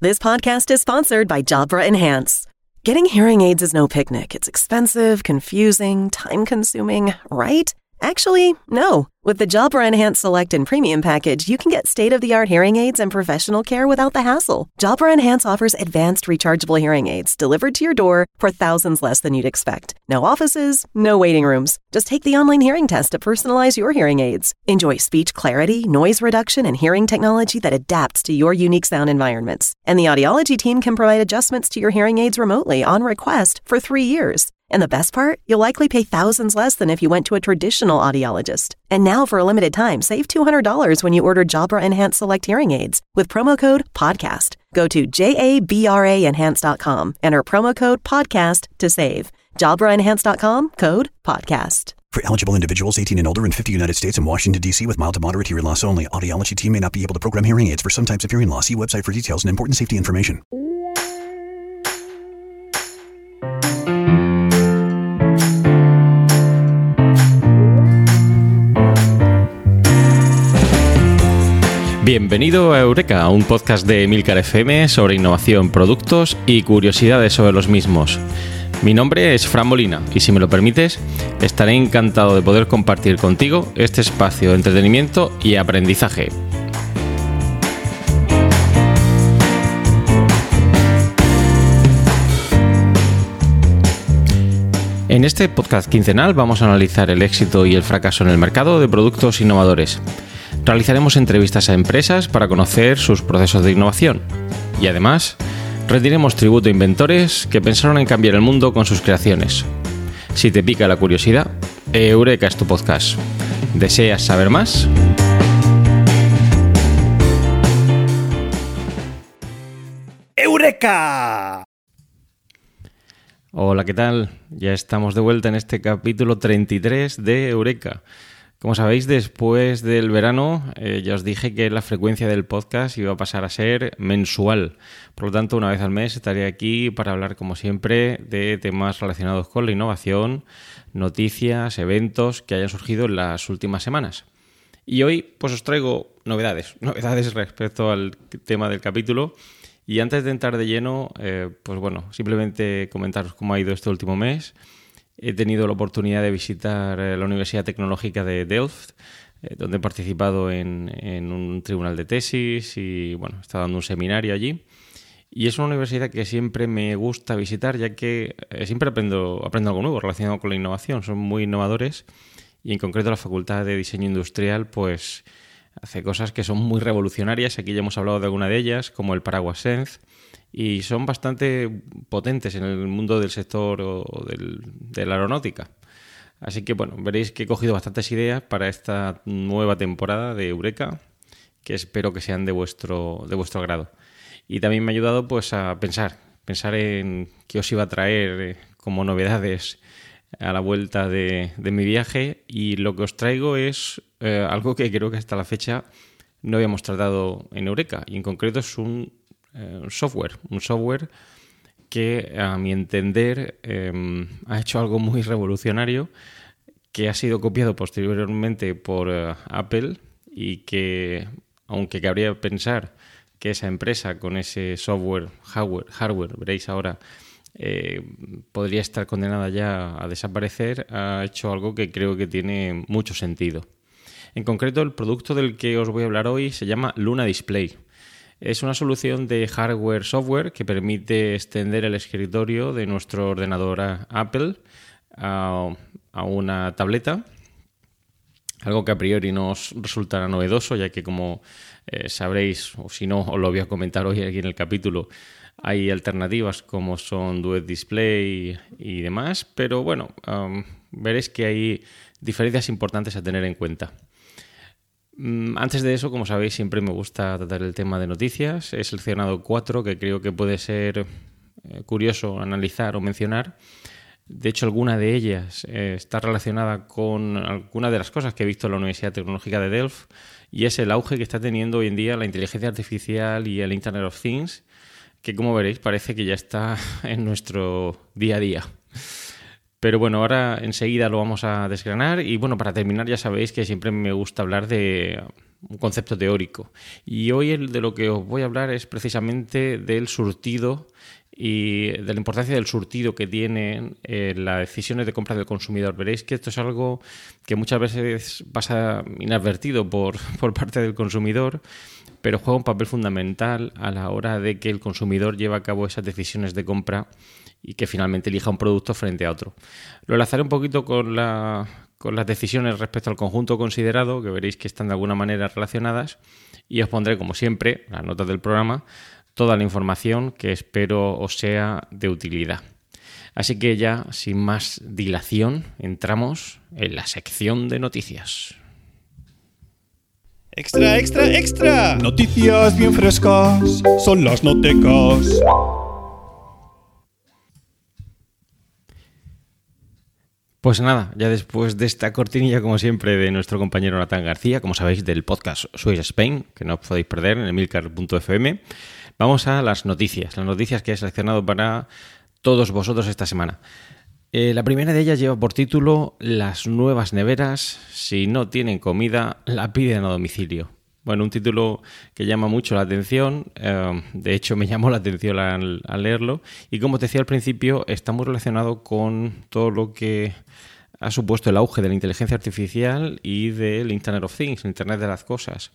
This podcast is sponsored by Jabra Enhance. Getting hearing aids is no picnic. It's expensive, confusing, time consuming, right? Actually, no. With the Jabra Enhance Select and Premium package, you can get state of the art hearing aids and professional care without the hassle. Jabra Enhance offers advanced rechargeable hearing aids delivered to your door for thousands less than you'd expect. No offices, no waiting rooms. Just take the online hearing test to personalize your hearing aids. Enjoy speech clarity, noise reduction, and hearing technology that adapts to your unique sound environments. And the audiology team can provide adjustments to your hearing aids remotely on request for three years. And the best part? You'll likely pay thousands less than if you went to a traditional audiologist. And now, for a limited time, save $200 when you order Jabra Enhanced Select Hearing Aids with promo code PODCAST. Go to jabraenhance.com, enter promo code PODCAST to save. JabraEnhance.com, code PODCAST. For eligible individuals 18 and older in 50 United States and Washington, D.C. with mild to moderate hearing loss only, audiology team may not be able to program hearing aids for some types of hearing loss. See website for details and important safety information. Bienvenido a Eureka, un podcast de Milcar FM sobre innovación, productos y curiosidades sobre los mismos. Mi nombre es Fran Molina y si me lo permites, estaré encantado de poder compartir contigo este espacio de entretenimiento y aprendizaje. En este podcast quincenal vamos a analizar el éxito y el fracaso en el mercado de productos innovadores realizaremos entrevistas a empresas para conocer sus procesos de innovación. Y además, rendiremos tributo a inventores que pensaron en cambiar el mundo con sus creaciones. Si te pica la curiosidad, Eureka es tu podcast. ¿Deseas saber más? ¡Eureka! Hola, ¿qué tal? Ya estamos de vuelta en este capítulo 33 de Eureka. Como sabéis, después del verano eh, ya os dije que la frecuencia del podcast iba a pasar a ser mensual. Por lo tanto, una vez al mes estaré aquí para hablar, como siempre, de temas relacionados con la innovación, noticias, eventos que hayan surgido en las últimas semanas. Y hoy, pues os traigo novedades, novedades respecto al tema del capítulo. Y antes de entrar de lleno, eh, pues bueno, simplemente comentaros cómo ha ido este último mes He tenido la oportunidad de visitar eh, la Universidad Tecnológica de Delft, eh, donde he participado en, un tribunal de tesis y bueno, he estado dando un seminario allí. Y es una universidad que siempre me gusta visitar, ya que eh, siempre aprendo, aprendo algo nuevo relacionado con la innovación. Son muy innovadores y en concreto la Facultad de Diseño Industrial, pues hace cosas que son muy revolucionarias. Aquí ya hemos hablado de alguna de ellas, como el paraguas Sense y son bastante potentes en el mundo del sector o del, de la aeronáutica. Así que bueno, veréis que he cogido bastantes ideas para esta nueva temporada de Eureka, que espero que sean de vuestro, de vuestro agrado. Y también me ha ayudado pues a pensar, pensar en qué os iba a traer eh, como novedades a la vuelta de, mi viaje y lo que os traigo es eh, algo que creo que hasta la fecha no habíamos tratado en Eureka y en concreto es un eh, software, un software que a mi entender em, ha hecho algo muy revolucionario que ha sido copiado posteriormente por eh, Apple y que, aunque cabría pensar que esa empresa con ese software, hardware, hardware veréis ahora, eh, podría estar condenada ya a desaparecer, ha hecho algo que creo que tiene mucho sentido. En concreto, el producto del que os voy a hablar hoy se llama Luna Display. Es una solución de hardware-software que permite extender el escritorio de nuestro ordenador Apple a, una tableta, algo que a priori nos resultará novedoso, ya que como eh, sabréis, o si no, os lo voy a comentar hoy aquí en el capítulo, hay alternativas como son Duet Display y demás, pero bueno, veréis que hay diferencias importantes a tener en cuenta. Mm, antes de eso, como sabéis, siempre me gusta tratar el tema de noticias. He seleccionado cuatro que creo que puede ser eh, curioso analizar o mencionar. De hecho, alguna de ellas eh, está relacionada con alguna de las cosas que he visto en la Universidad Tecnológica de Delft y es el auge que está teniendo hoy en día la inteligencia artificial y el Internet of Things, que como veréis parece que ya está en nuestro día a día. Pero bueno, ahora enseguida lo vamos a desgranar y bueno, para terminar ya sabéis que siempre me gusta hablar de un concepto teórico. Y hoy el de lo que os voy a hablar es precisamente del surtido y de la importancia del surtido que tienen eh, las decisiones de compra del consumidor. Veréis que esto es algo que muchas veces pasa inadvertido por, por parte del consumidor, pero juega un papel fundamental a la hora de que el consumidor lleve a cabo esas decisiones de compra y que finalmente elija un producto frente a otro. Lo enlazaré un poquito con, la, con las decisiones respecto al conjunto considerado, que veréis que están de alguna manera relacionadas, y os pondré, como siempre, las notas del programa, toda la información que espero os sea de utilidad. Así que ya, sin más dilación, entramos en la sección de noticias. Extra, extra, extra. Noticias bien frescas, son las notecas. Pues nada, ya después de esta cortinilla, como siempre, de nuestro compañero Natán García, como sabéis, del podcast Swiss Spain, que no podéis perder en emilcar.fm, vamos a las noticias, las noticias que he seleccionado para todos vosotros esta semana. Eh, la primera de ellas lleva por título Las nuevas neveras, si no tienen comida, la piden a domicilio. Bueno, un título que llama mucho la atención, eh, de hecho me llamó la atención al, leerlo, y como te decía al principio, está muy relacionado con todo lo que ha supuesto el auge de la inteligencia artificial y del Internet of Things, el Internet de las Cosas.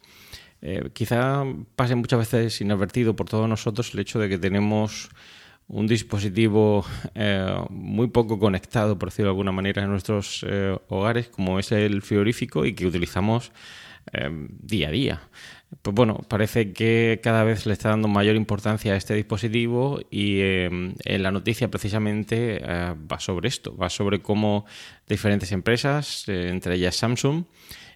Eh, quizá pase muchas veces inadvertido por todos nosotros el hecho de que tenemos un dispositivo eh, muy poco conectado, por decirlo de alguna manera, en nuestros hogares, como es el frigorífico, y que utilizamos día a día. Pues bueno, parece que cada vez le está dando mayor importancia a este dispositivo y en la noticia precisamente eh, va sobre esto, va sobre cómo diferentes empresas, eh, entre ellas Samsung,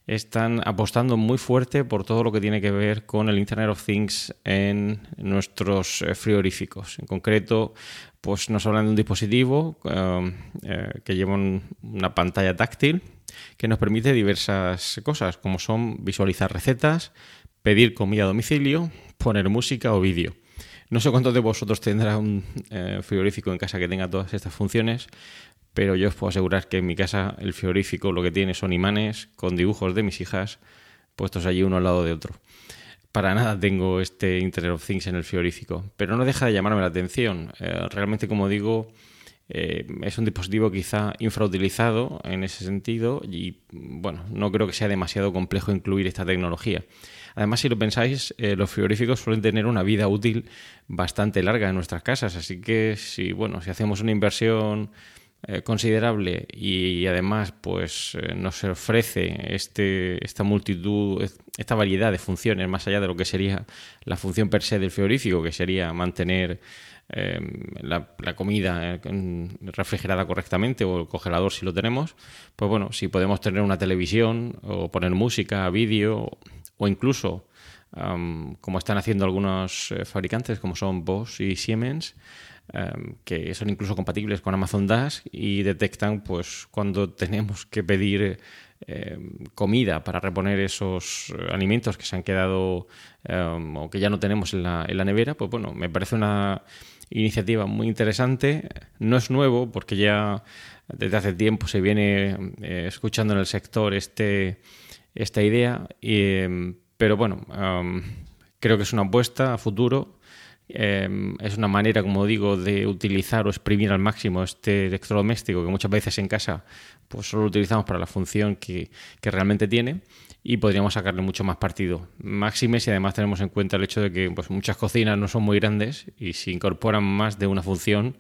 están apostando muy fuerte por todo lo que tiene que ver con el Internet of Things en nuestros eh, frigoríficos. En concreto, pues nos hablan de un dispositivo em, que lleva una pantalla táctil que nos permite diversas cosas, como son visualizar recetas, pedir comida a domicilio, poner música o vídeo. No sé cuántos de vosotros tendrá un eh, frigorífico en casa que tenga todas estas funciones, pero yo os puedo asegurar que en mi casa el frigorífico lo que tiene son imanes con dibujos de mis hijas puestos allí uno al lado de otro. Para nada tengo este Internet of Things en el frigorífico, pero no deja de llamarme la atención. Eh, realmente, como digo, eh, es un dispositivo quizá infrautilizado en ese sentido y bueno, no creo que sea demasiado complejo incluir esta tecnología. Además, si lo pensáis, eh, los frigoríficos suelen tener una vida útil bastante larga en nuestras casas, así que si bueno, si hacemos una inversión eh, considerable y, además pues nos ofrece este, esta multitud, esta variedad de funciones más allá de lo que sería la función per se del frigorífico, que sería mantener Em, la, comida eh, refrigerada correctamente o el congelador si lo tenemos, pues bueno, si podemos tener una televisión o poner música, vídeo o incluso, como están haciendo algunos eh, fabricantes como son Bosch y Siemens, em, que son incluso compatibles con Amazon Dash y detectan pues cuando tenemos que pedir em, comida para reponer esos eh, alimentos que se han quedado o que ya no tenemos en la, en la nevera, pues bueno, me parece una iniciativa muy interesante. No es nuevo porque ya desde hace tiempo se viene eh, escuchando en el sector este, esta idea, pero bueno, creo que es una apuesta a futuro. Em, es una manera, como digo, de utilizar o exprimir al máximo este electrodoméstico que muchas veces en casa pues solo lo utilizamos para la función que, que realmente tiene y podríamos sacarle mucho más partido. Máxime si además tenemos en cuenta el hecho de que pues, muchas cocinas no son muy grandes y si incorporan más de una función,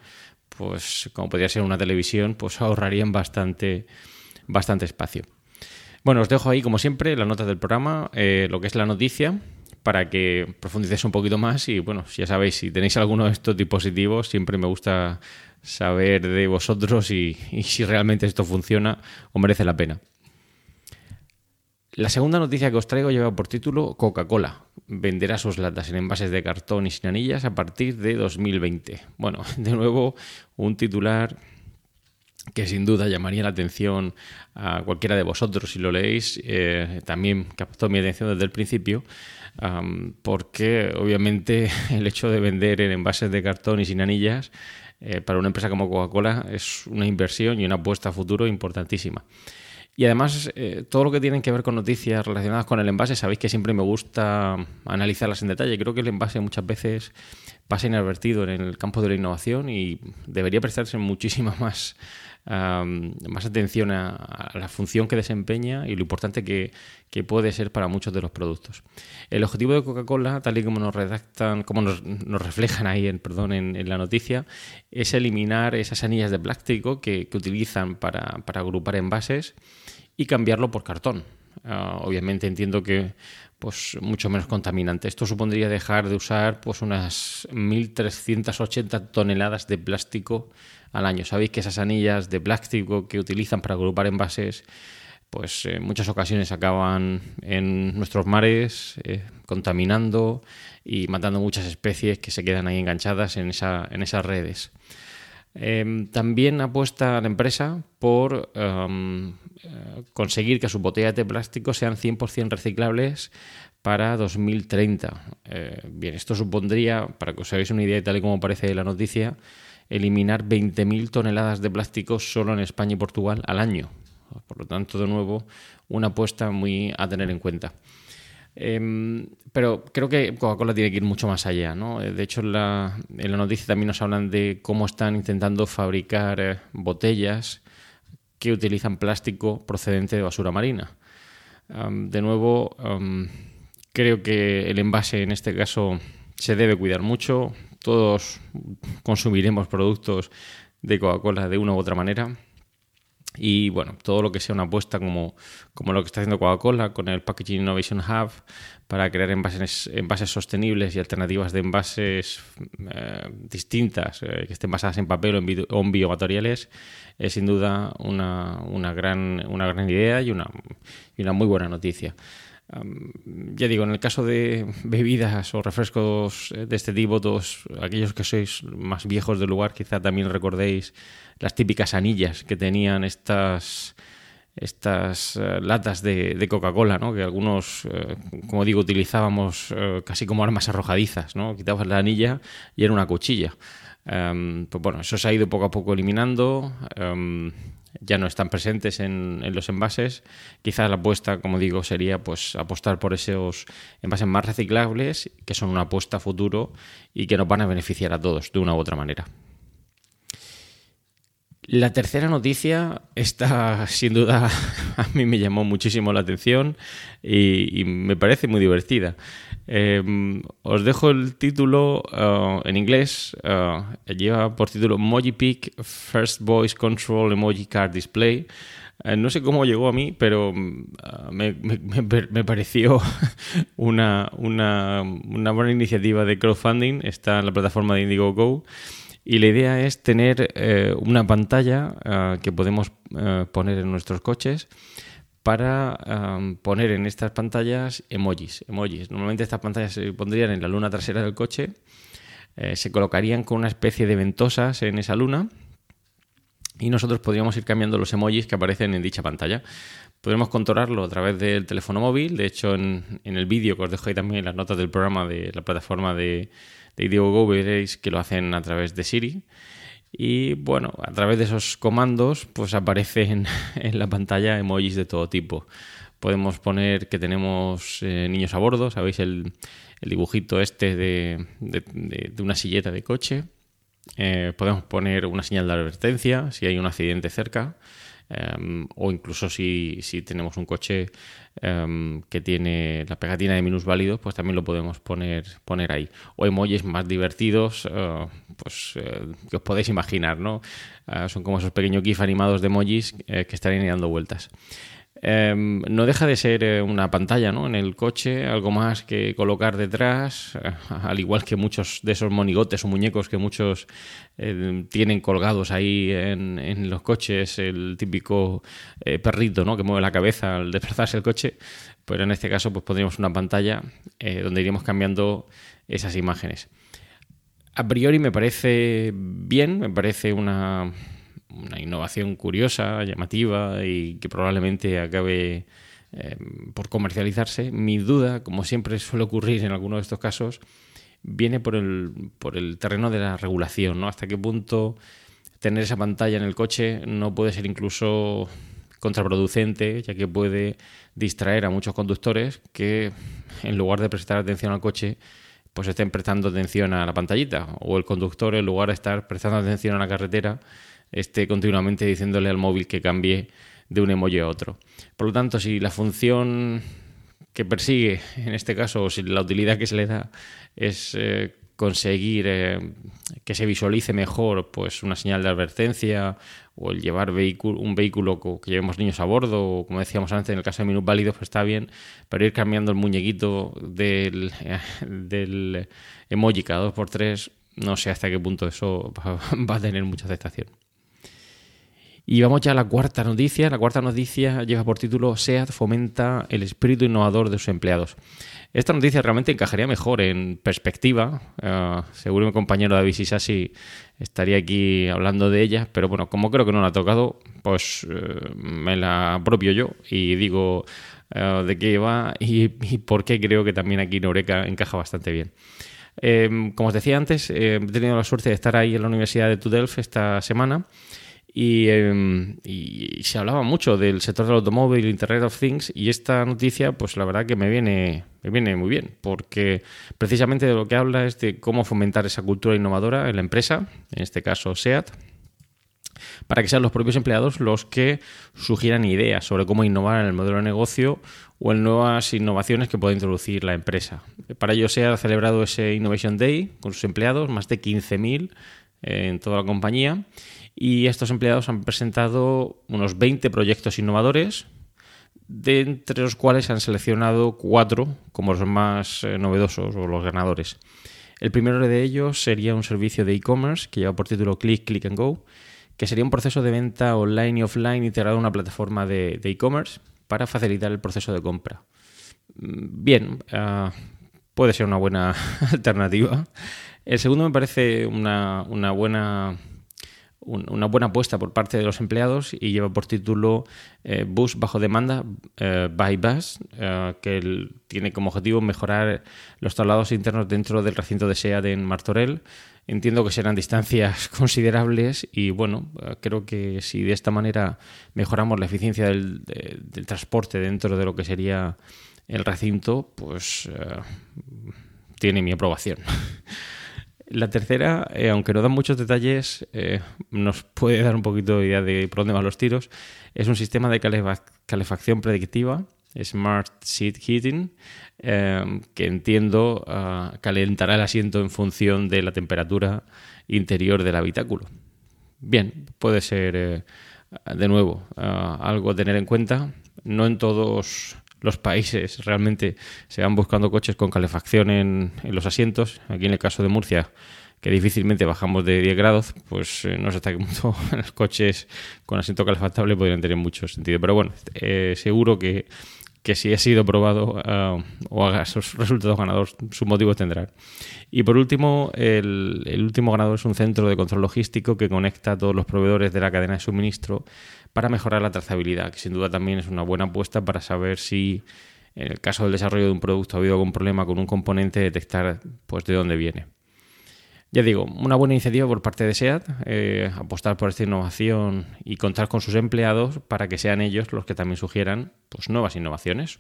pues como podría ser una televisión, pues ahorrarían bastante, bastante espacio. Bueno, os dejo ahí, como siempre, las notas del programa, eh, lo que es la noticia, para que profundicéis un poquito más. Y bueno, ya sabéis, si tenéis alguno de estos dispositivos, siempre me gusta saber de vosotros y si realmente esto funciona o merece la pena. La segunda noticia que os traigo lleva por título Coca-Cola. Venderá sus latas en envases de cartón y sin anillas a partir de 2020. Bueno, de nuevo, un titular que sin duda llamaría la atención a cualquiera de vosotros si lo leéis. Eh, también captó mi atención desde el principio, porque obviamente el hecho de vender en envases de cartón y sin anillas eh, para una empresa como Coca-Cola es una inversión y una apuesta a futuro importantísima. Y además, eh, todo lo que tiene que ver con noticias relacionadas con el envase, sabéis que siempre me gusta analizarlas en detalle. Creo que el envase muchas veces pasa inadvertido en el campo de la innovación y debería prestarse muchísima más, más atención a, la función que desempeña y lo importante que, puede ser para muchos de los productos. El objetivo de Coca-Cola, tal y como nos redactan, como nos, reflejan ahí en, perdón, en, la noticia, es eliminar esas anillas de plástico que, utilizan para, para agrupar envases y cambiarlo por cartón. Ah, obviamente entiendo que pues mucho menos contaminante. Esto supondría dejar de usar pues unas 1.380 toneladas de plástico al año. Sabéis que esas anillas de plástico que utilizan para agrupar envases pues en muchas ocasiones acaban en nuestros mares eh, contaminando y matando muchas especies que se quedan ahí enganchadas en, esa, en esas redes. Em, también apuesta la empresa por em, eh, conseguir que sus botellas de plástico sean 100% reciclables para 2030. Eh, bien, esto supondría, para que os hagáis una idea, tal y como aparece la noticia, eliminar 20.000 toneladas de plástico solo en España y Portugal al año. Por lo tanto, de nuevo, una apuesta muy a tener en cuenta. Em, pero creo que Coca-Cola tiene que ir mucho más allá. ¿no? De hecho, en la, noticia también nos hablan de cómo están intentando fabricar eh, botellas que utilizan plástico procedente de basura marina. de nuevo, creo que el envase en este caso se debe cuidar mucho. Todos consumiremos productos de Coca-Cola de una u otra manera. Y bueno, todo lo que sea una apuesta como, como lo que está haciendo Coca-Cola con el Packaging Innovation Hub para crear envases, envases sostenibles y alternativas de envases eh, distintas eh, que estén basadas en papel o en, biomateriales es sin duda una, una, gran, una gran idea y una, y una muy buena noticia ya digo, en el caso de bebidas o refrescos eh, de este tipo, todos aquellos que sois más viejos del lugar, quizá también recordéis las típicas anillas que tenían estas estas eh, latas de, Coca-Cola, ¿no? que algunos, eh, como digo, utilizábamos casi como armas arrojadizas, ¿no? quitabas la anilla y era una cuchilla. Pues bueno, eso se ha ido poco a poco eliminando ya no están presentes en, los envases. Quizás la apuesta, como digo, sería pues apostar por esos envases más reciclables, que son una apuesta a futuro y que nos van a beneficiar a todos de una u otra manera. La tercera noticia, esta sin duda a mí me llamó muchísimo la atención y, me parece muy divertida. Em, os dejo el título uh, en inglés, uh, lleva por título Mojipic First Voice Control Emoji Card Display. Eh, no sé cómo llegó a mí, pero uh, me, pareció una, una, una buena iniciativa de crowdfunding. Está en la plataforma de Indiegogo. Y la idea es tener eh, una pantalla eh, que podemos eh, poner en nuestros coches para poner en estas pantallas emojis, emojis. Normalmente estas pantallas se pondrían en la luna trasera del coche, se colocarían con una especie de ventosas en esa luna y nosotros podríamos ir cambiando los emojis que aparecen en dicha pantalla. Podremos controlarlo a través del teléfono móvil. De hecho, en, el vídeo que os dejo ahí también las notas del programa de la plataforma de, de veréis que lo hacen a través de Siri. Y bueno, a través de esos comandos, pues aparecen en la pantalla emojis de todo tipo. Podemos poner que tenemos eh, niños a bordo, ¿sabéis? El, dibujito este de, una silleta de coche. Eh, podemos poner una señal de advertencia si hay un accidente cerca. Em, o incluso si, tenemos un coche em, que tiene la pegatina de minusválidos, pues también lo podemos poner, poner ahí. O emojis más divertidos, eh, pues eh, que os podéis imaginar, ¿no? Eh, son como esos pequeños GIF animados de emojis que estarían dando vueltas. Em, no deja de ser eh, una pantalla ¿no? en el coche, algo más que colocar detrás, eh, al igual que muchos de esos monigotes o muñecos que muchos eh, tienen colgados ahí en, los coches, el típico perrito ¿no? que mueve la cabeza al desplazarse el coche, pero en este caso pues pondríamos una pantalla donde iríamos cambiando esas imágenes. A priori me parece bien, me parece una una innovación curiosa, llamativa y que probablemente acabe eh, por comercializarse. Mi duda, como siempre suele ocurrir en algunos de estos casos, viene por el, por el terreno de la regulación, ¿no? Hasta qué punto tener esa pantalla en el coche no puede ser incluso contraproducente, ya que puede distraer a muchos conductores que en lugar de prestar atención al coche, pues estén prestando atención a la pantallita, o el conductor en lugar de estar prestando atención a la carretera, esté continuamente diciéndole al móvil que cambie de un emoji a otro. Por lo tanto, si la función que persigue, en este caso, o si la utilidad que se le da es eh, conseguir eh, que se visualice mejor pues una señal de advertencia o el llevar vehículo, un vehículo que llevemos niños a bordo o como decíamos antes en el caso de minusválidos pues está bien pero ir cambiando el muñequito del, del emoji cada 2x3 no sé hasta qué punto eso va a tener mucha aceptación y vamos ya a la cuarta noticia. La cuarta noticia lleva por título SEAT fomenta el espíritu innovador de sus empleados. Esta noticia realmente encajaría mejor en perspectiva. Uh, seguro mi compañero David Sisasi estaría aquí hablando de ella, pero bueno, como creo que no la ha tocado, pues uh, me la apropio yo y digo uh, de qué va y, y, por qué creo que también aquí en encaja bastante bien. Eh, como os decía antes, he tenido la suerte de estar ahí en la Universidad de Tudelf esta semana Em, y, se hablaba mucho del sector del automóvil, Internet of Things, y esta noticia, pues la verdad que me viene, me viene muy bien, porque precisamente de lo que habla es de cómo fomentar esa cultura innovadora en la empresa, en este caso SEAT, para que sean los propios empleados los que sugieran ideas sobre cómo innovar en el modelo de negocio o en nuevas innovaciones que pueda introducir la empresa. Para ello SEAT ha celebrado ese Innovation Day con sus empleados, más de 15.000 eh, en toda la compañía y estos empleados han presentado unos 20 proyectos innovadores, de entre los cuales han seleccionado cuatro como los más eh, novedosos o los ganadores. El primero de ellos sería un servicio de e-commerce que lleva por título Click, Click and Go, que sería un proceso de venta online y offline integrado en una plataforma de e-commerce para facilitar el proceso de compra. Mm, bien, uh, puede ser una buena alternativa. El segundo me parece una, una buena una buena apuesta por parte de los empleados y lleva por título eh, Bus bajo demanda eh, by Bus, eh, que tiene como objetivo mejorar los traslados internos dentro del recinto de SEAD en Martorell. Entiendo que serán distancias considerables y bueno, creo que si de esta manera mejoramos la eficiencia del, del transporte dentro de lo que sería el recinto, pues tiene mi aprobación. La tercera, eh, aunque no da muchos detalles, eh, nos puede dar un poquito de idea de por dónde van los tiros. Es un sistema de calefacción predictiva, Smart Seat Heating, eh, que entiendo ah, calentará el asiento en función de la temperatura interior del habitáculo. Bien, puede ser, de nuevo, ah, algo a tener en cuenta. No en todos los países realmente se van buscando coches con calefacción en, los asientos. Aquí en el caso de Murcia, que difícilmente bajamos de 10 grados, pues eh, no sé hasta qué punto los coches con asiento calefactable podrían tener mucho sentido. Pero bueno, eh, seguro que, si ha sido probado uh, o haga esos resultados ganadores, sus motivos tendrán. Y por último, el, el, último ganador es un centro de control logístico que conecta a todos los proveedores de la cadena de suministro para mejorar la trazabilidad, que sin duda también es una buena apuesta para saber si en el caso del desarrollo de un producto ha habido algún problema con un componente, detectar pues, de dónde viene. Ya digo, una buena iniciativa por parte de SEAT, eh, apostar por esta innovación y contar con sus empleados para que sean ellos los que también sugieran pues, nuevas innovaciones.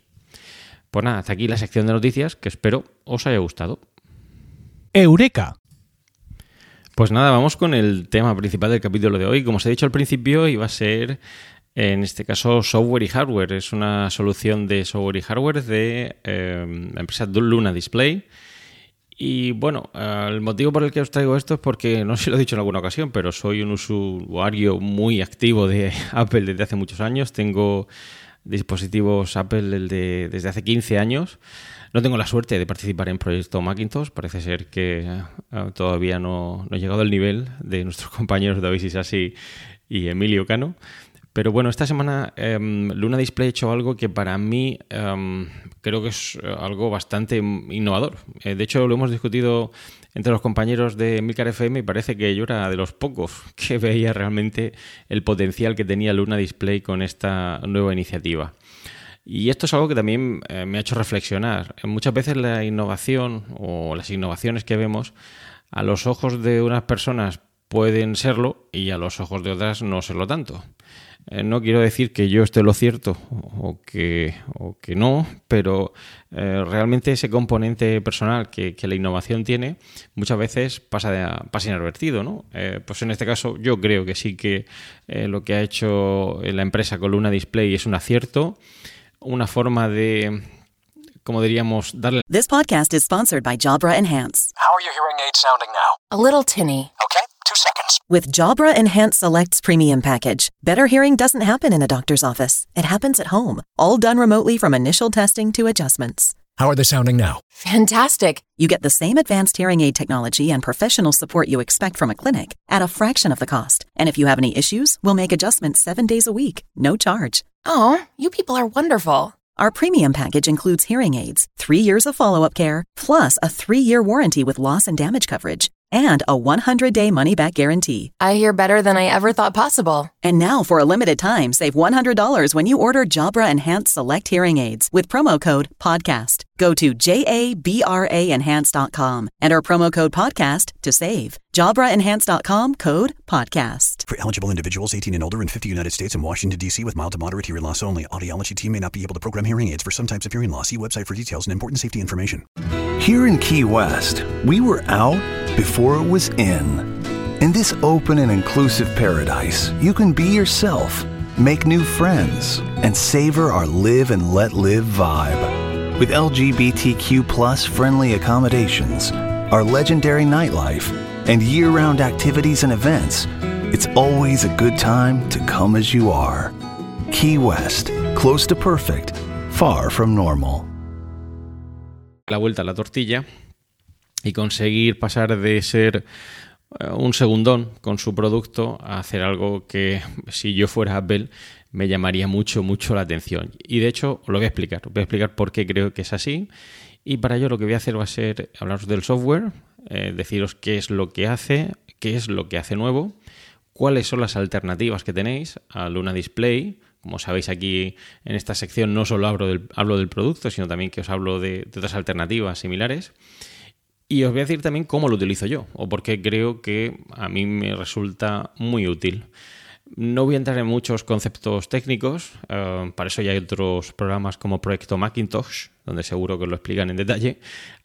Pues nada, hasta aquí la sección de noticias que espero os haya gustado. Eureka. Pues nada, vamos con el tema principal del capítulo de hoy. Como os he dicho al principio, iba a ser, en este caso, software y hardware. Es una solución de software y hardware de eh, la empresa Luna Display. Y bueno, el motivo por el que os traigo esto es porque, no sé si lo he dicho en alguna ocasión, pero soy un usuario muy activo de Apple desde hace muchos años. Tengo dispositivos Apple desde hace 15 años. No tengo la suerte de participar en Proyecto Macintosh. Parece ser que eh, todavía no, he llegado al nivel de nuestros compañeros David Isasi y Emilio Cano. Pero bueno, esta semana em, Luna Display ha hecho algo que para mí em, creo que es eh, algo bastante innovador. Eh, de hecho, lo hemos discutido entre los compañeros de Milcar FM y parece que yo era de los pocos que veía realmente el potencial que tenía Luna Display con esta nueva iniciativa. Y esto es algo que también eh, me ha hecho reflexionar. Muchas veces la innovación o las innovaciones que vemos a los ojos de unas personas pueden serlo y a los ojos de otras no serlo tanto. Eh, no quiero decir que yo esté lo cierto o que, que no, pero eh, realmente ese componente personal que, la innovación tiene muchas veces pasa, pasa inadvertido. ¿no? Pues en este caso yo creo que sí que lo que ha hecho la empresa con Luna Display es un acierto, una forma de, como diríamos, darle... This podcast is sponsored by Jabra Enhance. How are your hearing aids sounding now? A little tinny. Okay, two seconds. With Jabra Enhance Selects Premium Package, better hearing doesn't happen in a doctor's office. It happens at home, all done remotely from initial testing to adjustments. How are they sounding now? Fantastic. You get the same advanced hearing aid technology and professional support you expect from a clinic at a fraction of the cost. And if you have any issues, we'll make adjustments seven days a week, no charge. Oh, you people are wonderful. Our premium package includes hearing aids, three years of follow up care, plus a three year warranty with loss and damage coverage, and a 100 day money back guarantee. I hear better than I ever thought possible. And now, for a limited time, save $100 when you order Jabra Enhanced Select Hearing Aids with promo code PODCAST. Go to JABRAenhance.com, our promo code PODCAST to save. JabraEnhance.com code PODCAST. For eligible individuals 18 and older in 50 United States and Washington, D.C. with mild to moderate hearing loss only, Audiology team may not be able to program hearing aids for some types of hearing loss. See website for details and important safety information. Here in Key West, we were out before it was in. In this open and inclusive paradise, you can be yourself, make new friends, and savor our live and let live vibe. With LGBTQ plus friendly accommodations, our legendary nightlife, and year round activities and events, it's always a good time to come as you are. Key West, close to perfect, far from normal. La vuelta a la tortilla y conseguir pasar de ser eh, un segundón con su producto a hacer algo que si yo fuera Apple me llamaría mucho, mucho la atención. Y de hecho, os lo voy a explicar. Voy a explicar por qué creo que es así. Y para ello lo que voy a hacer va a ser hablaros del software, eh, deciros qué es lo que hace, qué es lo que hace nuevo, cuáles son las alternativas que tenéis a Luna Display. Como sabéis aquí en esta sección no solo hablo del, producto, sino también que os hablo de otras alternativas similares. Y os voy a decir también cómo lo utilizo yo o por qué creo que a mí me resulta muy útil. No voy a entrar en muchos conceptos técnicos, eh, para eso ya hay otros programas como Proyecto Macintosh, donde seguro que lo explican en detalle,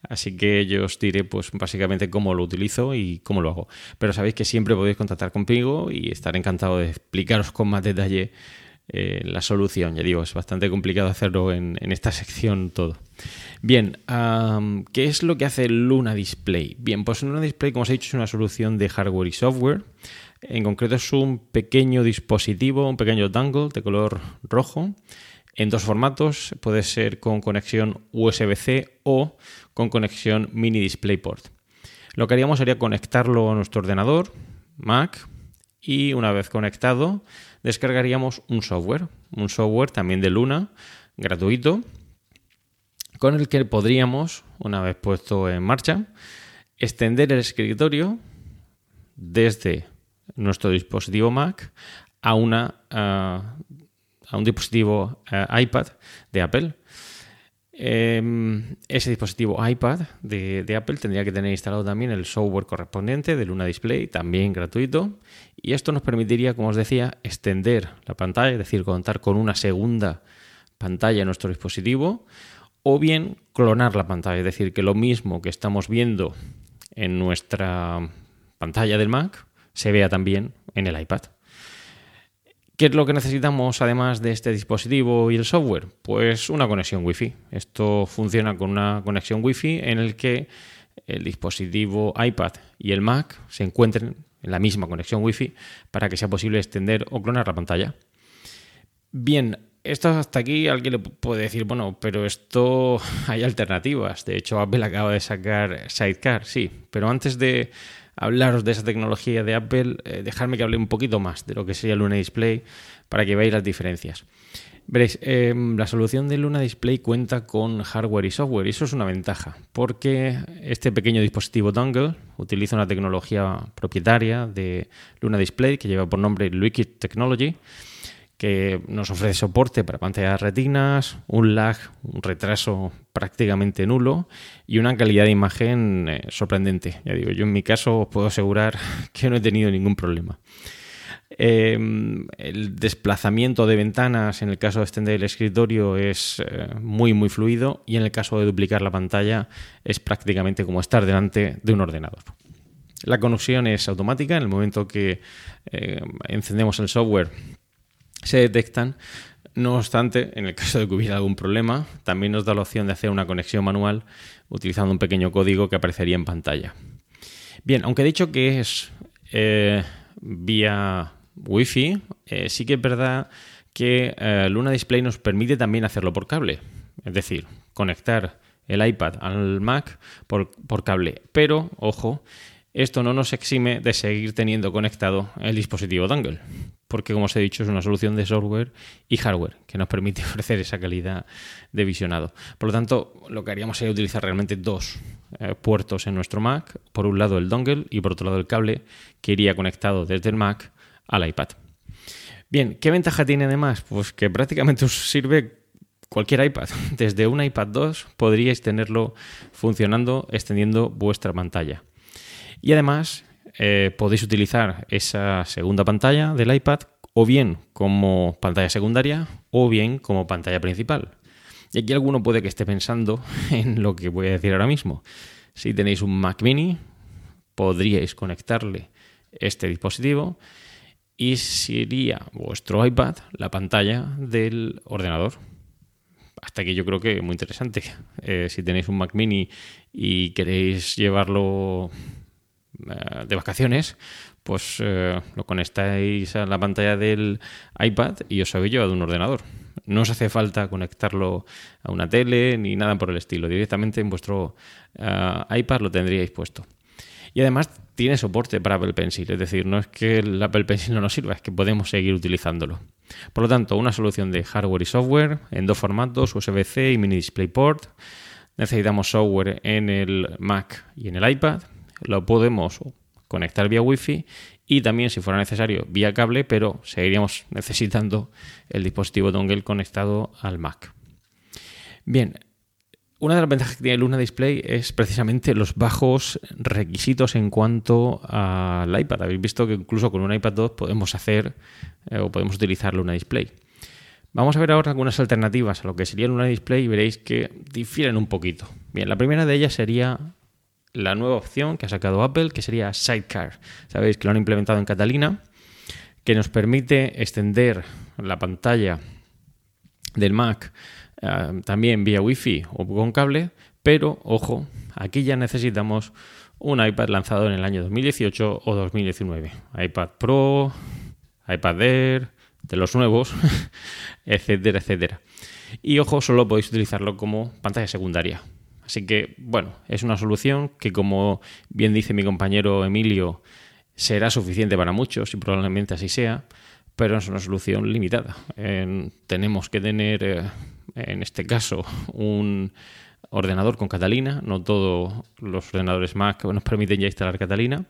así que yo os diré pues básicamente cómo lo utilizo y cómo lo hago. Pero sabéis que siempre podéis contactar conmigo y estaré encantado de explicaros con más detalle eh, la solución. Ya digo, es bastante complicado hacerlo en, esta sección todo. Bien, ¿qué es lo que hace Luna Display? Bien, pues Luna Display, como os he dicho, es una solución de hardware y software en concreto es un pequeño dispositivo, un pequeño dongle de color rojo en dos formatos. Puede ser con conexión USB-C o con conexión mini DisplayPort. Lo que haríamos sería conectarlo a nuestro ordenador, Mac, y una vez conectado descargaríamos un software, un software también de Luna, gratuito, con el que podríamos, una vez puesto en marcha, extender el escritorio desde nuestro dispositivo Mac a, una, a un dispositivo eh, iPad de Apple. Em, ese dispositivo iPad de, de, Apple tendría que tener instalado también el software correspondiente de Luna Display, también gratuito. Y esto nos permitiría, como os decía, extender la pantalla, es decir, contar con una segunda pantalla en nuestro dispositivo, o bien clonar la pantalla, es decir, que lo mismo que estamos viendo en nuestra pantalla del Mac, se vea también en el iPad. ¿Qué es lo que necesitamos además de este dispositivo y el software? Pues una conexión Wi-Fi. Esto funciona con una conexión Wi-Fi en el que el dispositivo iPad y el Mac se encuentren en la misma conexión Wi-Fi para que sea posible extender o clonar la pantalla. Bien, esto hasta aquí alguien le puede decir, bueno, pero esto hay alternativas. De hecho, Apple acaba de sacar Sidecar, sí, pero antes de hablaros de esa tecnología de Apple, eh, dejarme que hable un poquito más de lo que sería Luna Display para que veáis las diferencias. Veréis, em, la solución de Luna Display cuenta con hardware y software y eso es una ventaja porque este pequeño dispositivo dongle utiliza una tecnología propietaria de Luna Display que lleva por nombre Liquid Technology que nos ofrece soporte para pantallas retinas, un lag, un retraso prácticamente nulo y una calidad de imagen eh, sorprendente. Ya digo, yo en mi caso os puedo asegurar que no he tenido ningún problema. Eh, el desplazamiento de ventanas en el caso de extender el escritorio es eh, muy muy fluido y en el caso de duplicar la pantalla es prácticamente como estar delante de un ordenador. La conexión es automática en el momento que eh, encendemos el software se detectan. No obstante, en el caso de que hubiera algún problema, también nos da la opción de hacer una conexión manual utilizando un pequeño código que aparecería en pantalla. Bien, aunque he dicho que es vía Wi-Fi, eh, sí que es verdad que eh, Luna Display nos permite también hacerlo por cable. Es decir, conectar el iPad al Mac por, por cable. Pero, ojo, esto no nos exime de seguir teniendo conectado el dispositivo dongle, porque como os he dicho es una solución de software y hardware que nos permite ofrecer esa calidad de visionado. Por lo tanto, lo que haríamos sería utilizar realmente dos eh, puertos en nuestro Mac, por un lado el dongle y por otro lado el cable que iría conectado desde el Mac al iPad. Bien, ¿qué ventaja tiene además? Pues que prácticamente os sirve cualquier iPad. Desde un iPad 2 podríais tenerlo funcionando extendiendo vuestra pantalla. Y además eh, podéis utilizar esa segunda pantalla del iPad o bien como pantalla secundaria o bien como pantalla principal. Y aquí alguno puede que esté pensando en lo que voy a decir ahora mismo. Si tenéis un Mac mini, podríais conectarle este dispositivo y sería vuestro iPad la pantalla del ordenador. Hasta que yo creo que es muy interesante. Eh, si tenéis un Mac mini y queréis llevarlo de vacaciones, pues eh, lo conectáis a la pantalla del iPad y os habéis llevado un ordenador. No os hace falta conectarlo a una tele ni nada por el estilo. Directamente en vuestro iPad lo tendríais puesto. Y además tiene soporte para Apple Pencil, es decir, no es que el Apple Pencil no nos sirva, es que podemos seguir utilizándolo. Por lo tanto, una solución de hardware y software en dos formatos, USB-C y mini DisplayPort. Necesitamos software en el Mac y en el iPad. Lo podemos conectar vía Wi-Fi y también, si fuera necesario, vía cable, pero seguiríamos necesitando el dispositivo dongle conectado al Mac. Bien, una de las ventajas que tiene Luna Display es precisamente los bajos requisitos en cuanto al iPad. Habéis visto que incluso con un iPad 2 podemos hacer eh, o podemos utilizar Luna Display. Vamos a ver ahora algunas alternativas a lo que sería Luna Display y veréis que difieren un poquito. Bien, la primera de ellas sería la nueva opción que ha sacado Apple, que sería Sidecar. Sabéis que lo han implementado en Catalina, que nos permite extender la pantalla del Mac eh, también vía Wi-Fi o con cable, pero ojo, aquí ya necesitamos un iPad lanzado en el año 2018 o 2019. iPad Pro, iPad Air, de los nuevos, etcétera, etcétera. Y ojo, solo podéis utilizarlo como pantalla secundaria. Así que, bueno, es una solución que, como bien dice mi compañero Emilio, será suficiente para muchos y probablemente así sea, pero es una solución limitada. tenemos que tener eh, en este caso, un ordenador con Catalina. No todos los ordenadores Mac nos permiten ya instalar Catalina.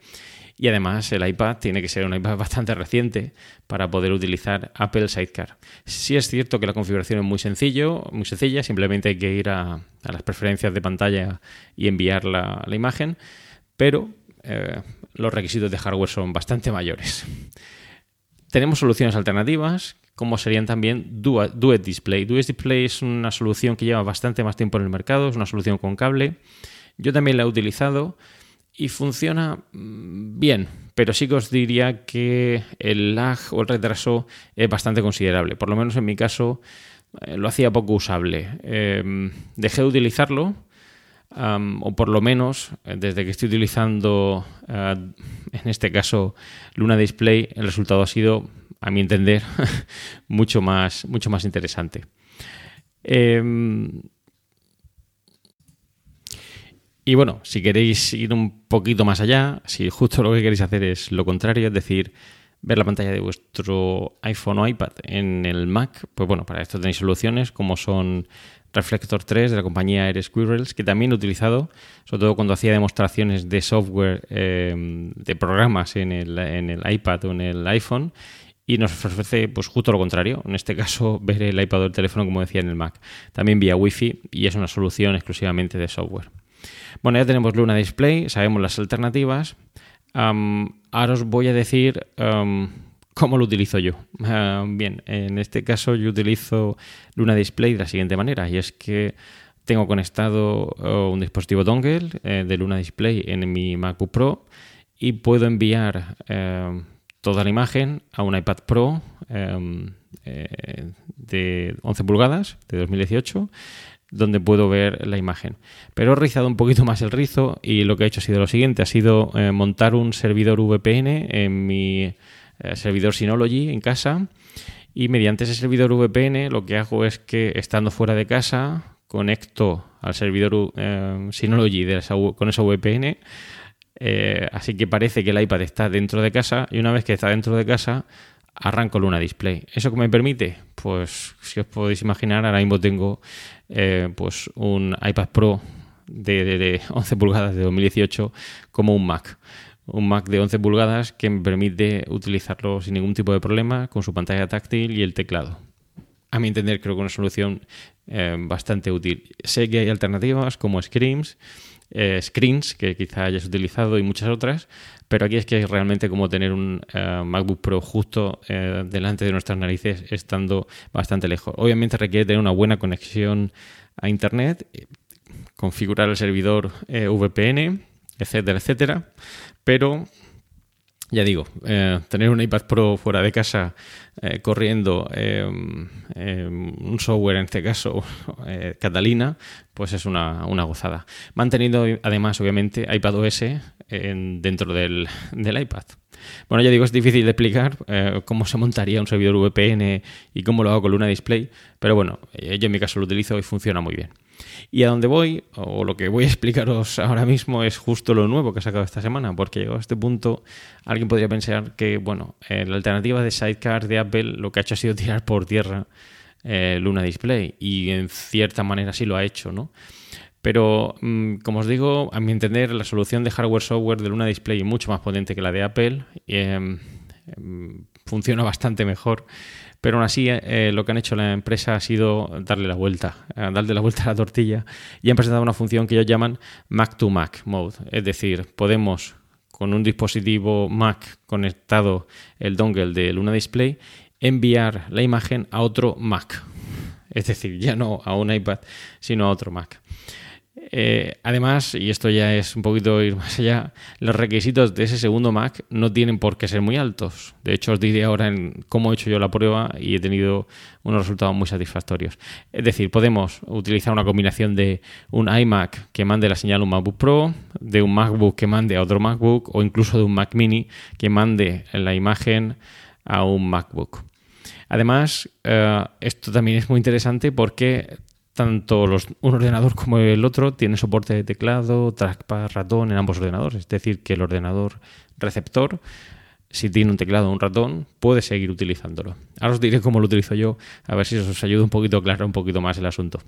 Y además el iPad tiene que ser un iPad bastante reciente para poder utilizar Apple Sidecar. Sí es cierto que la configuración es muy sencillo, muy sencilla, simplemente hay que ir a, las preferencias de pantalla y enviar la, imagen, pero eh, los requisitos de hardware son bastante mayores. Tenemos soluciones alternativas como serían también Duet Display. Duet Display es una solución que lleva bastante más tiempo en el mercado, es una solución con cable. Yo también la he utilizado y funciona mm, bien, pero sí que os diría que el lag o el retraso es bastante considerable. Por lo menos en mi caso eh, lo hacía poco usable. Em, dejé de utilizarlo. o por lo menos eh, desde que estoy utilizando eh, en este caso Luna Display el resultado ha sido a mi entender, mucho más, mucho más interesante. Em, y bueno, si queréis ir un poquito más allá, si justo lo que queréis hacer es lo contrario, es decir, ver la pantalla de vuestro iPhone o iPad en el Mac, pues bueno, para esto tenéis soluciones como son Reflector 3 de la compañía Air Squirrels, que también he utilizado, sobre todo cuando hacía demostraciones de software em, de programas en el, en el iPad o en el iPhone y nos ofrece pues justo lo contrario. En este caso, ver el iPad o el teléfono como decía en el Mac. También vía Wi-Fi y es una solución exclusivamente de software. Bueno, ya tenemos Luna Display, sabemos las alternativas. Ahora os voy a decir cómo lo utilizo yo. Bien, en este caso yo utilizo Luna Display de la siguiente manera y es que tengo conectado uh, un dispositivo dongle eh, de Luna Display en mi MacBook Pro y puedo enviar eh, toda la imagen a un iPad Pro em, eh, de 11 pulgadas de 2018 donde puedo ver la imagen. Pero he rizado un poquito más el rizo y lo que he hecho ha sido lo siguiente, ha sido eh, montar un servidor VPN en mi eh, servidor Synology en casa y mediante ese servidor VPN lo que hago es que estando fuera de casa conecto al servidor Synology de con esa VPN eh, así que parece que el iPad está dentro de casa y una vez que está dentro de casa arranco Luna Display. ¿Eso que me permite? Pues si os podéis imaginar, ahora mismo tengo eh, pues un iPad Pro de, 11 pulgadas de 2018 como un Mac. Un Mac de 11 pulgadas que me permite utilizarlo sin ningún tipo de problema con su pantalla táctil y el teclado. A mi entender creo que una solución eh, bastante útil. Sé que hay alternativas como Screams, eh, screens que quizá hayas utilizado y muchas otras, pero aquí es que es realmente como tener un eh, MacBook Pro justo eh, delante de nuestras narices estando bastante lejos. Obviamente requiere tener una buena conexión a Internet, configurar el servidor VPN, etcétera, etcétera, pero ya digo, eh, tener un iPad Pro fuera de casa eh, corriendo eh, un software, en este caso Catalina, pues es una, gozada. Manteniendo además, obviamente, iPadOS en, dentro del, del, iPad. Bueno, ya digo, es difícil de explicar cómo se montaría un servidor VPN y cómo lo hago con Luna Display, pero bueno, yo en mi caso lo utilizo y funciona muy bien. Y a dónde voy, o lo que voy a explicaros ahora mismo, es justo lo nuevo que he sacado esta semana, porque llegado a este punto alguien podría pensar que, bueno, eh, la alternativa de Sidecar de Apple lo que ha hecho ha sido tirar por tierra eh, Luna Display, y en cierta manera sí lo ha hecho, ¿no? Pero, mm, como os digo, a mi entender, la solución de hardware-software de Luna Display es mucho más potente que la de Apple. Em, em, funciona bastante mejor pero aún así, eh, lo que han hecho la empresa ha sido darle la vuelta, eh, darle la vuelta a la tortilla y han presentado una función que ellos llaman Mac to Mac Mode. Es decir, podemos con un dispositivo Mac conectado el dongle de Luna Display enviar la imagen a otro Mac. Es decir, ya no a un iPad, sino a otro Mac. Eh, además, y esto ya es un poquito ir más allá, los requisitos de ese segundo Mac no tienen por qué ser muy altos. De hecho, os diré ahora en cómo he hecho yo la prueba y he tenido unos resultados muy satisfactorios. Es decir, podemos utilizar una combinación de un iMac que mande la señal a un MacBook Pro, de un MacBook que mande a otro MacBook o incluso de un Mac Mini que mande la imagen a un MacBook. Además, eh, esto también es muy interesante porque tanto los, un ordenador como el otro tienen soporte de teclado, trackpad, ratón en ambos ordenadores. Es decir, que el ordenador receptor, si tiene un teclado o un ratón, puede seguir utilizándolo. Ahora os diré cómo lo utilizo yo, a ver si os ayuda un poquito a aclarar un poquito más el asunto.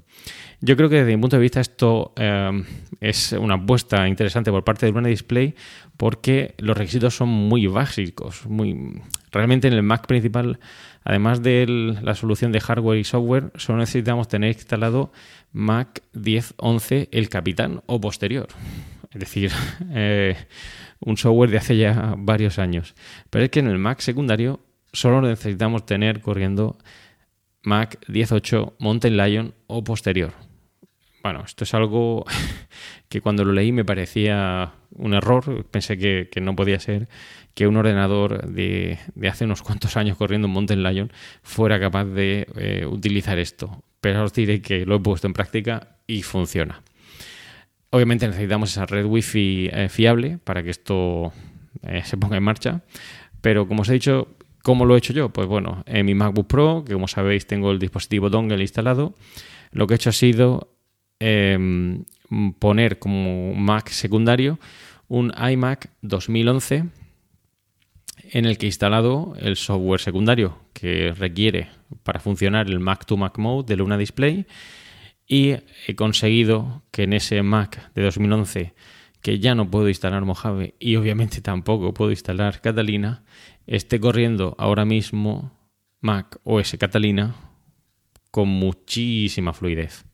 Yo creo que desde mi punto de vista esto eh, es una apuesta interesante por parte de Luna Display porque los requisitos son muy básicos. Muy... Realmente en el Mac principal Además de la solución de hardware y software, solo necesitamos tener instalado Mac 10.11 el capitán o posterior. Es decir, eh, un software de hace ya varios años. Pero es que en el Mac secundario solo necesitamos tener corriendo Mac 10.8 Mountain Lion o posterior. Bueno, esto es algo que cuando lo leí me parecía un error, pensé que, no podía ser que un ordenador de, hace unos cuantos años corriendo en Mountain Lion fuera capaz de eh, utilizar esto. Pero os diré que lo he puesto en práctica y funciona. Obviamente necesitamos esa red wifi eh, fiable para que esto eh, se ponga en marcha. Pero como os he dicho, ¿cómo lo he hecho yo? Pues bueno, en mi MacBook Pro, que como sabéis tengo el dispositivo dongle instalado, lo que he hecho ha sido em, poner como Mac secundario un iMac 2011 en el que he instalado el software secundario que requiere para funcionar el Mac to Mac Mode de Luna Display y he conseguido que en ese Mac de 2011 que ya no puedo instalar Mojave y obviamente tampoco puedo instalar Catalina, esté corriendo ahora mismo Mac OS Catalina con muchísima fluidez.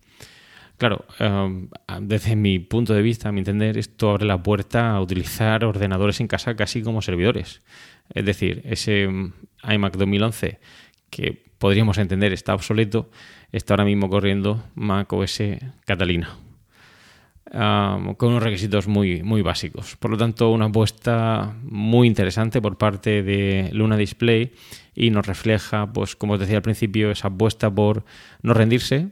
Claro, eh, desde mi punto de vista, a mi entender, esto abre la puerta a utilizar ordenadores en casa casi como servidores. Es decir, ese mm, iMac 2011 que podríamos entender está obsoleto, está ahora mismo corriendo Mac OS Catalina. Con unos requisitos muy, muy básicos. Por lo tanto, una apuesta muy interesante por parte de Luna Display y nos refleja, pues como os decía al principio, esa apuesta por no rendirse,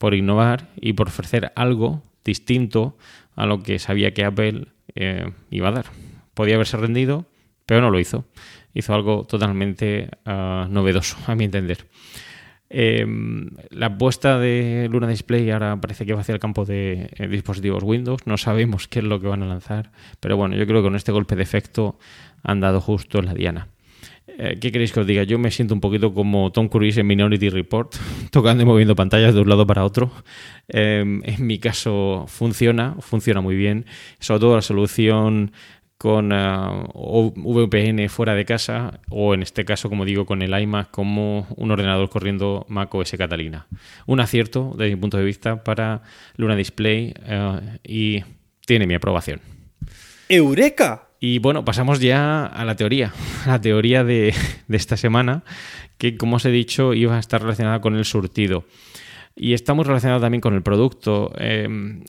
por innovar y por ofrecer algo distinto a lo que sabía que Apple eh, iba a dar. Podía haberse rendido, pero no lo hizo. Hizo algo totalmente uh, novedoso, a mi entender. Eh, la apuesta de Luna Display ahora parece que va hacia el campo de eh, dispositivos Windows. No sabemos qué es lo que van a lanzar, pero bueno, yo creo que con este golpe de efecto han dado justo en la diana. Eh, ¿Qué queréis que os diga? Yo me siento un poquito como Tom Cruise en Minority Report, tocando y moviendo pantallas de un lado para otro. en mi caso funciona, funciona muy bien. Sobre todo la solución con uh, VPN fuera de casa o en este caso, como digo, con el iMac como un ordenador corriendo Mac OS Catalina. Un acierto desde mi punto de vista para Luna Display uh, y tiene mi aprobación. ¡Eureka! Y bueno, pasamos ya a la teoría, la teoría de, esta semana, que como os he dicho iba a estar relacionada con el surtido. Y está muy relacionado también con el producto. Eh,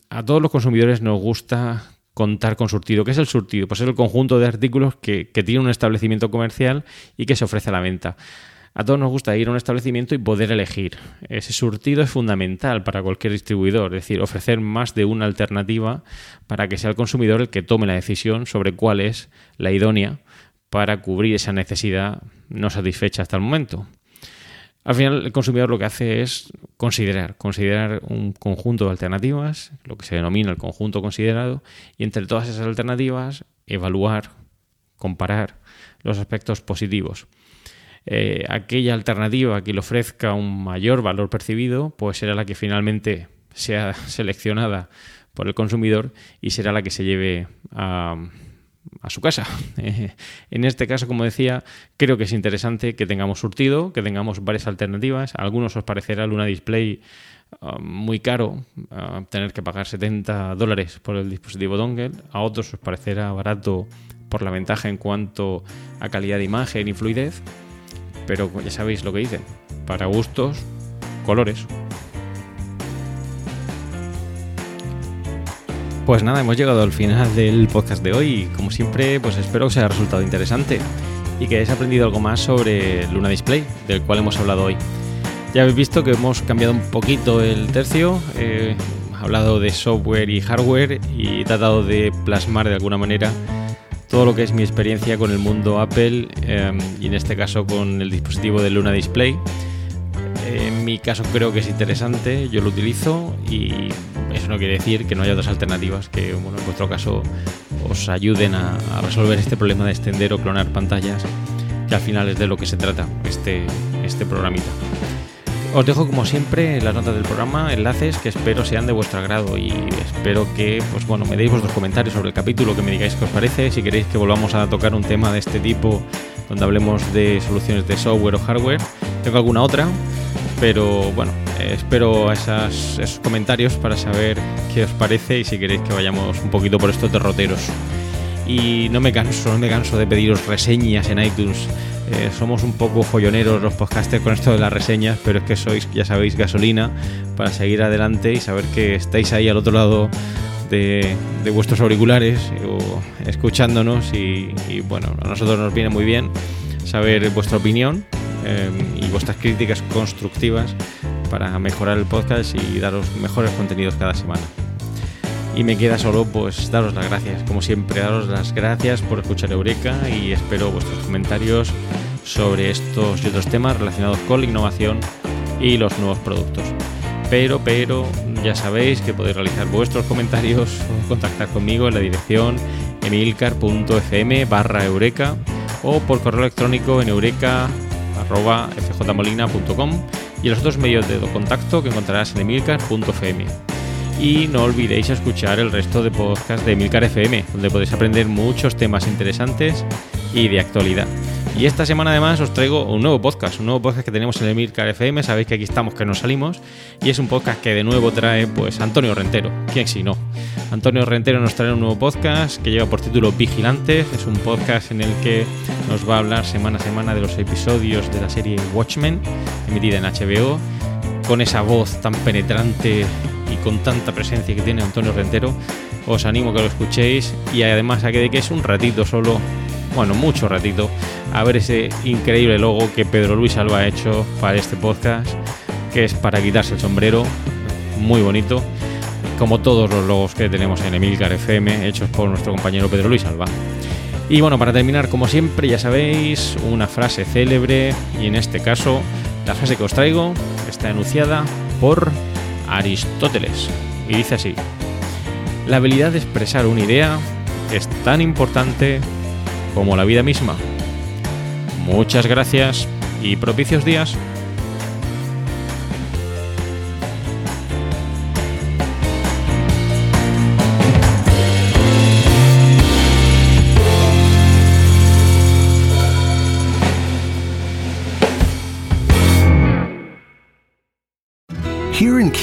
a todos los consumidores nos gusta contar con surtido. ¿Qué es el surtido? Pues es el conjunto de artículos que tiene un establecimiento comercial y que se ofrece a la venta. A todos nos gusta ir a un establecimiento y poder elegir. Ese surtido es fundamental para cualquier distribuidor, es decir, ofrecer más de una alternativa para que sea el consumidor el que tome la decisión sobre cuál es la idónea para cubrir esa necesidad no satisfecha hasta el momento. Al final el consumidor lo que hace es considerar, considerar un conjunto de alternativas, lo que se denomina el conjunto considerado, y entre todas esas alternativas evaluar, comparar los aspectos positivos. Eh, aquella alternativa que le ofrezca un mayor valor percibido, pues será la que finalmente sea seleccionada por el consumidor y será la que se lleve a, a su casa. en este caso, como decía, creo que es interesante que tengamos surtido, que tengamos varias alternativas. A algunos os parecerá Luna Display uh, muy caro, uh, tener que pagar 70 dólares por el dispositivo dongle. A otros os parecerá barato por la ventaja en cuanto a calidad de imagen y fluidez. Pero ya sabéis lo que dicen. Para gustos, colores. Pues nada, hemos llegado al final del podcast de hoy como siempre, pues espero que os haya resultado interesante y que hayáis aprendido algo más sobre Luna Display, del cual hemos hablado hoy. Ya habéis visto que hemos cambiado un poquito el tercio, eh, hablado de software y hardware y he tratado de plasmar de alguna manera todo lo que es mi experiencia con el mundo Apple eh, y en este caso con el dispositivo de Luna Display. En mi caso creo que es interesante, yo lo utilizo y eso no quiere decir que no haya otras alternativas que, bueno, en vuestro caso os ayuden a, a, resolver este problema de extender o clonar pantallas, que al final es de lo que se trata este, este programita. Os dejo como siempre en las notas del programa enlaces que espero sean de vuestro agrado y espero que pues bueno, me deis vuestros comentarios sobre el capítulo, que me digáis qué os parece, si queréis que volvamos a tocar un tema de este tipo donde hablemos de soluciones de software o hardware. Tengo alguna otra, pero bueno, espero esas, esos comentarios para saber qué os parece y si queréis que vayamos un poquito por estos derroteros. Y no me canso, no me canso de pediros reseñas en iTunes. Eh, somos un poco folloneros los podcasters con esto de las reseñas, pero es que sois, ya sabéis, gasolina para seguir adelante y saber que estáis ahí al otro lado de, de vuestros auriculares o escuchándonos y, y bueno, a nosotros nos viene muy bien saber vuestra opinión eh, y vuestras críticas constructivas para mejorar el podcast y daros mejores contenidos cada semana. Y me queda solo pues daros las gracias, como siempre, daros las gracias por escuchar Eureka y espero vuestros comentarios sobre estos y otros temas relacionados con la innovación y los nuevos productos. Pero, pero, ya sabéis que podéis realizar vuestros comentarios o contactar conmigo en la dirección emilcar.fm barra eureka o por correo electrónico en eureka.fjmolina.com y los otros medios de contacto que encontrarás en emilcar.fm. Y no olvidéis escuchar el resto de podcasts de Milcar FM, donde podéis aprender muchos temas interesantes y de actualidad. Y esta semana además os traigo un nuevo podcast, un nuevo podcast que tenemos en el Milcar FM, sabéis que aquí estamos, que nos salimos, y es un podcast que de nuevo trae pues Antonio Rentero, ¿quién si no? Antonio Rentero nos trae un nuevo podcast que lleva por título Vigilantes, es un podcast en el que nos va a hablar semana a semana de los episodios de la serie Watchmen, emitida en HBO, con esa voz tan penetrante con tanta presencia que tiene Antonio Rentero, os animo a que lo escuchéis y además a que es un ratito solo, bueno, mucho ratito, a ver ese increíble logo que Pedro Luis Alba ha hecho para este podcast, que es para quitarse el sombrero, muy bonito, como todos los logos que tenemos en Emilcar FM, hechos por nuestro compañero Pedro Luis Alba. Y bueno, para terminar, como siempre, ya sabéis, una frase célebre, y en este caso, la frase que os traigo está enunciada por Aristóteles. Y dice así, la habilidad de expresar una idea es tan importante como la vida misma. Muchas gracias y propicios días.